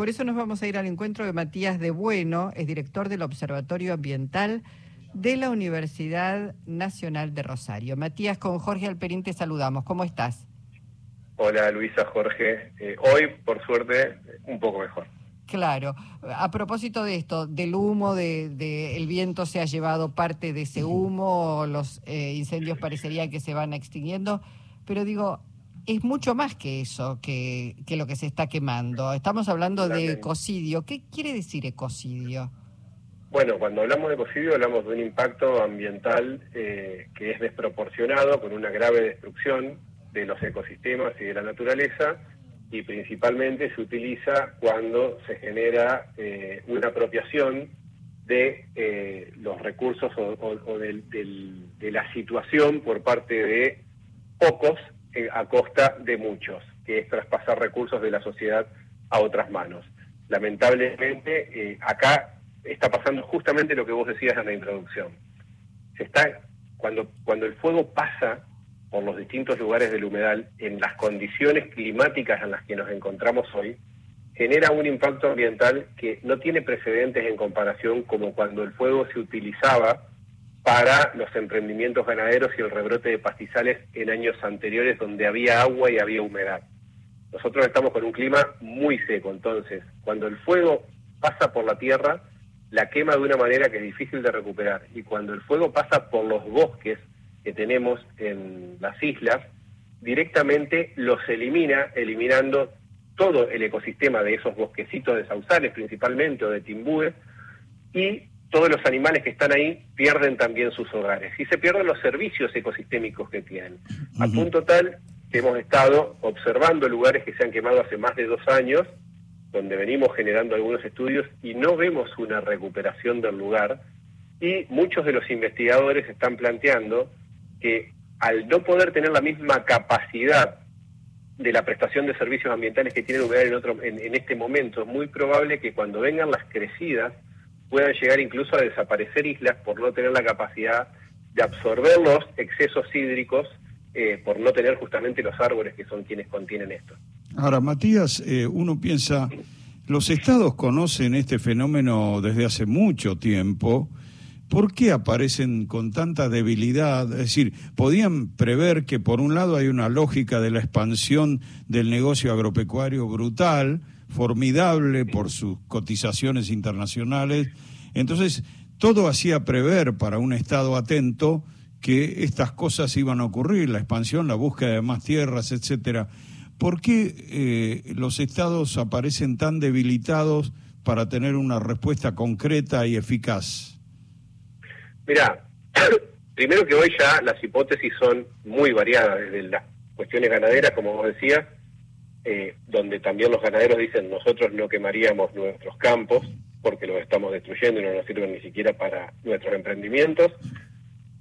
Por eso nos vamos a ir al encuentro de Matías de Bueno, es director del Observatorio Ambiental de la Universidad Nacional de Rosario. Matías, con Jorge Alperín te saludamos. ¿Cómo estás? Hola Luisa, Jorge. Eh, hoy, por suerte, un poco mejor. Claro. A propósito de esto, del humo, de, el viento se ha llevado parte de ese humo, los eh, incendios parecería que se van extinguiendo, pero digo, es mucho más que eso, que, que lo que se está quemando. Estamos hablando de ecocidio. ¿Qué quiere decir ecocidio? Bueno, cuando hablamos de ecocidio hablamos de un impacto ambiental eh, que es desproporcionado, con una grave destrucción de los ecosistemas y de la naturaleza, y principalmente se utiliza cuando se genera eh, una apropiación de eh, los recursos o, de la situación por parte de pocos a costa de muchos, que es traspasar recursos de la sociedad a otras manos. Lamentablemente, acá está pasando justamente lo que vos decías en la introducción. Se está, cuando, cuando el fuego pasa por los distintos lugares del humedal, en las condiciones climáticas en las que nos encontramos hoy, genera un impacto ambiental que no tiene precedentes en comparación como cuando el fuego se utilizaba para los emprendimientos ganaderos y el rebrote de pastizales en años anteriores donde había agua y había humedad. Nosotros estamos con un clima muy seco, entonces cuando el fuego pasa por la tierra, la quema de una manera que es difícil de recuperar. Y cuando el fuego pasa por los bosques que tenemos en las islas, directamente los elimina, eliminando todo el ecosistema de esos bosquecitos de sausales principalmente o de timbúes, y todos los animales que están ahí pierden también sus hogares y se pierden los servicios ecosistémicos que tienen. A punto tal que hemos estado observando lugares que se han quemado hace más de dos años donde venimos generando algunos estudios y no vemos una recuperación del lugar y muchos de los investigadores están planteando que al no poder tener la misma capacidad de la prestación de servicios ambientales que tiene lugar en, otro, en, este momento, es muy probable que cuando vengan las crecidas puedan llegar incluso a desaparecer islas por no tener la capacidad de absorber los excesos hídricos, eh, por no tener justamente los árboles que son quienes contienen esto. Ahora, Matías, eh, uno piensa, los estados conocen este fenómeno desde hace mucho tiempo. ¿Por qué aparecen con tanta debilidad? Es decir, podían prever que por un lado hay una lógica de la expansión del negocio agropecuario brutal, formidable por sus cotizaciones internacionales. Entonces, todo hacía prever para un Estado atento que estas cosas iban a ocurrir, la expansión, la búsqueda de más tierras, etcétera. ¿Por qué eh, los estados aparecen tan debilitados para tener una respuesta concreta y eficaz? Mira, primero que hoy ya las hipótesis son muy variadas, desde las cuestiones ganaderas, como vos decías, eh, donde también los ganaderos dicen nosotros no quemaríamos nuestros campos porque los estamos destruyendo y no nos sirven ni siquiera para nuestros emprendimientos,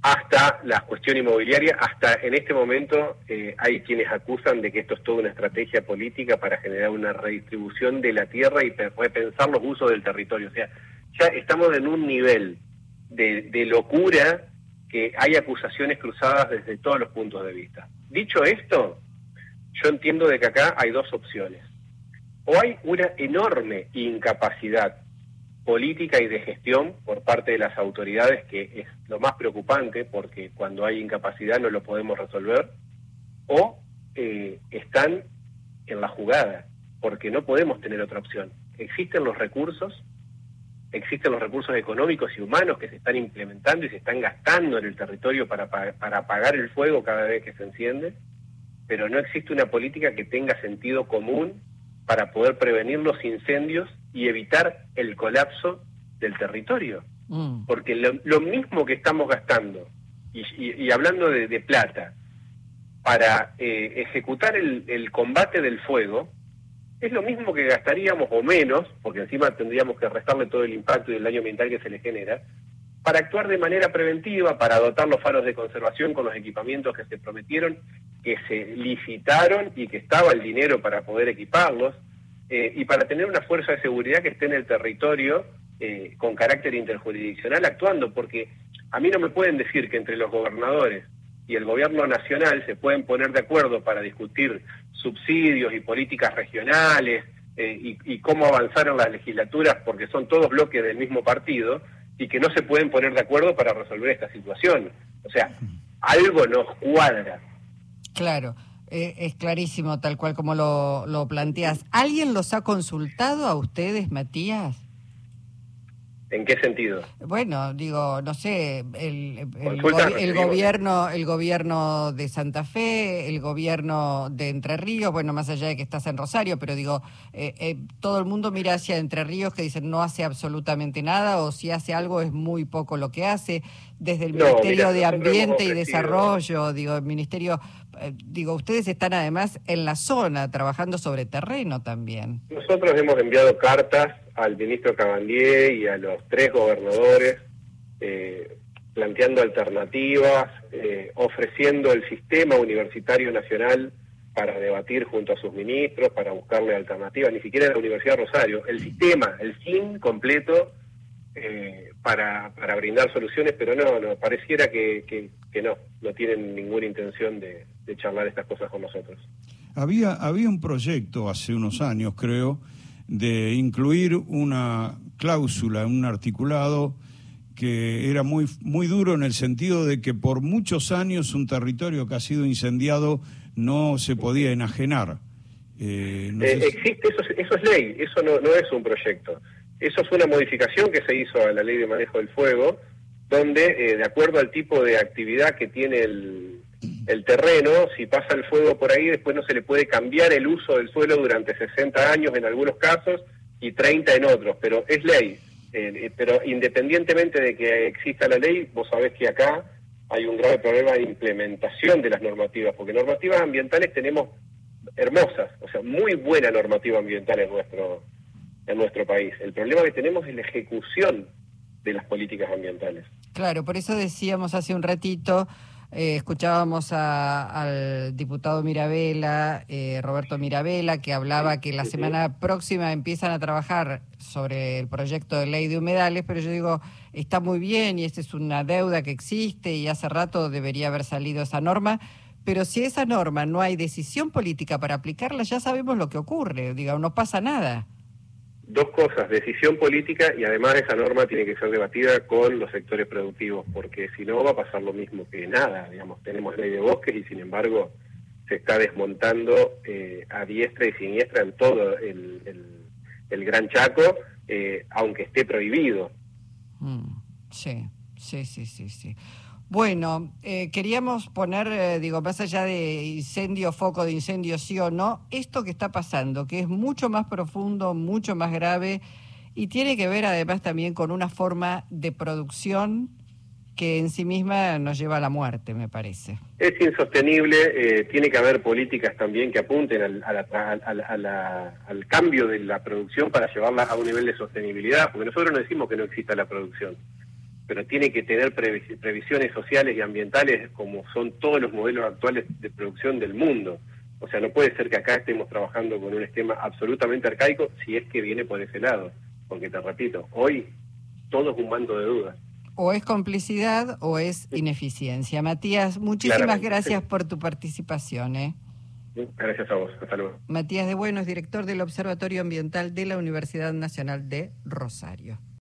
hasta la cuestión inmobiliaria, hasta en este momento eh, hay quienes acusan de que esto es toda una estrategia política para generar una redistribución de la tierra y repensar los usos del territorio. O sea, ya estamos en un nivel de, de locura que hay acusaciones cruzadas desde todos los puntos de vista. Dicho esto, yo entiendo de que acá hay dos opciones. O hay una enorme incapacidad política y de gestión por parte de las autoridades, que es lo más preocupante porque cuando hay incapacidad no lo podemos resolver, o eh, están en la jugada, porque no podemos tener otra opción. Existen los recursos, existen los recursos económicos y humanos que se están implementando y se están gastando en el territorio para, para apagar el fuego cada vez que se enciende, pero no existe una política que tenga sentido común para poder prevenir los incendios y evitar el colapso del territorio. Mm. Porque lo, mismo que estamos gastando, y, hablando de, plata, para eh, ejecutar el, combate del fuego, es lo mismo que gastaríamos o menos, porque encima tendríamos que restarle todo el impacto y el daño ambiental que se le genera, para actuar de manera preventiva, para dotar los faros de conservación con los equipamientos que se prometieron, que se licitaron y que estaba el dinero para poder equiparlos, eh, y para tener una fuerza de seguridad que esté en el territorio eh, con carácter interjurisdiccional actuando, porque a mí no me pueden decir que entre los gobernadores y el gobierno nacional se pueden poner de acuerdo para discutir subsidios y políticas regionales y, y, cómo avanzaron las legislaturas, porque son todos bloques del mismo partido, y que no se pueden poner de acuerdo para resolver esta situación. O sea, algo nos cuadra. Claro. Eh, es clarísimo, tal cual como lo, lo planteas. ¿Alguien los ha consultado a ustedes, Matías? ¿En qué sentido? Bueno, digo, no sé, el, el, gobierno, el gobierno de Santa Fe, el gobierno de Entre Ríos, bueno, más allá de que estás en Rosario, pero digo, eh, eh, todo el mundo mira hacia Entre Ríos que dicen no hace absolutamente nada o si hace algo es muy poco lo que hace. Desde el Ministerio de Ambiente y Desarrollo, digo, el Ministerio, eh, digo, ustedes están además en la zona trabajando sobre terreno también. Nosotros hemos enviado cartas al ministro Cabandier y a los tres gobernadores eh, planteando alternativas, eh, ofreciendo el sistema universitario nacional para debatir junto a sus ministros, para buscarle alternativas, ni siquiera en la Universidad de Rosario, el sistema, el fin completo eh, para, para brindar soluciones, pero no, no pareciera que, que, no, no tienen ninguna intención de, de charlar estas cosas con nosotros. Había, había un proyecto hace unos años, creo, de incluir una cláusula en un articulado que era muy, muy duro en el sentido de que por muchos años un territorio que ha sido incendiado no se podía enajenar. Eh, eh, existe, eso, eso, es ley, eso no, no es un proyecto. Eso es una modificación que se hizo a la ley de manejo del fuego, donde, eh, de acuerdo al tipo de actividad que tiene el, el terreno, si pasa el fuego por ahí, después no se le puede cambiar el uso del suelo durante 60 años en algunos casos y 30 en otros, pero es ley. Eh, eh, pero independientemente de que exista la ley, vos sabés que acá hay un grave problema de implementación de las normativas, porque normativas ambientales tenemos hermosas, o sea, muy buena normativa ambiental en nuestro, en nuestro país. El problema que tenemos es la ejecución de las políticas ambientales. Claro, por eso decíamos hace un ratito eh, escuchábamos al diputado Mirabela, eh, Roberto Mirabela, que hablaba que la semana próxima empiezan a trabajar sobre el proyecto de ley de humedales, pero yo digo, está muy bien y esta es una deuda que existe y hace rato debería haber salido esa norma, pero si esa norma no hay decisión política para aplicarla, ya sabemos lo que ocurre, digo, no pasa nada dos cosas, decisión política y además esa norma tiene que ser debatida con los sectores productivos, porque si no va a pasar lo mismo que nada, digamos, tenemos ley de bosques y sin embargo se está desmontando eh, a diestra y siniestra en todo el, el, Gran Chaco, eh, aunque esté prohibido. Mm, sí, sí, sí, sí, sí. Bueno, eh, queríamos poner, eh, digo, más allá de incendio, foco de incendio, sí o no, esto que está pasando, que es mucho más profundo, mucho más grave y tiene que ver además también con una forma de producción que en sí misma nos lleva a la muerte, me parece. Es insostenible, eh, tiene que haber políticas también que apunten al, al cambio de la producción para llevarla a un nivel de sostenibilidad, porque nosotros no decimos que no exista la producción pero tiene que tener previsiones sociales y ambientales como son todos los modelos actuales de producción del mundo. O sea, no puede ser que acá estemos trabajando con un esquema absolutamente arcaico si es que viene por ese lado. Porque te repito, hoy todo es un mando de dudas. O es complicidad o es ineficiencia. Matías, muchísimas gracias por tu participación. ¿eh? Gracias a vos. Hasta luego. Matías de Bueno es director del Observatorio Ambiental de la Universidad Nacional de Rosario.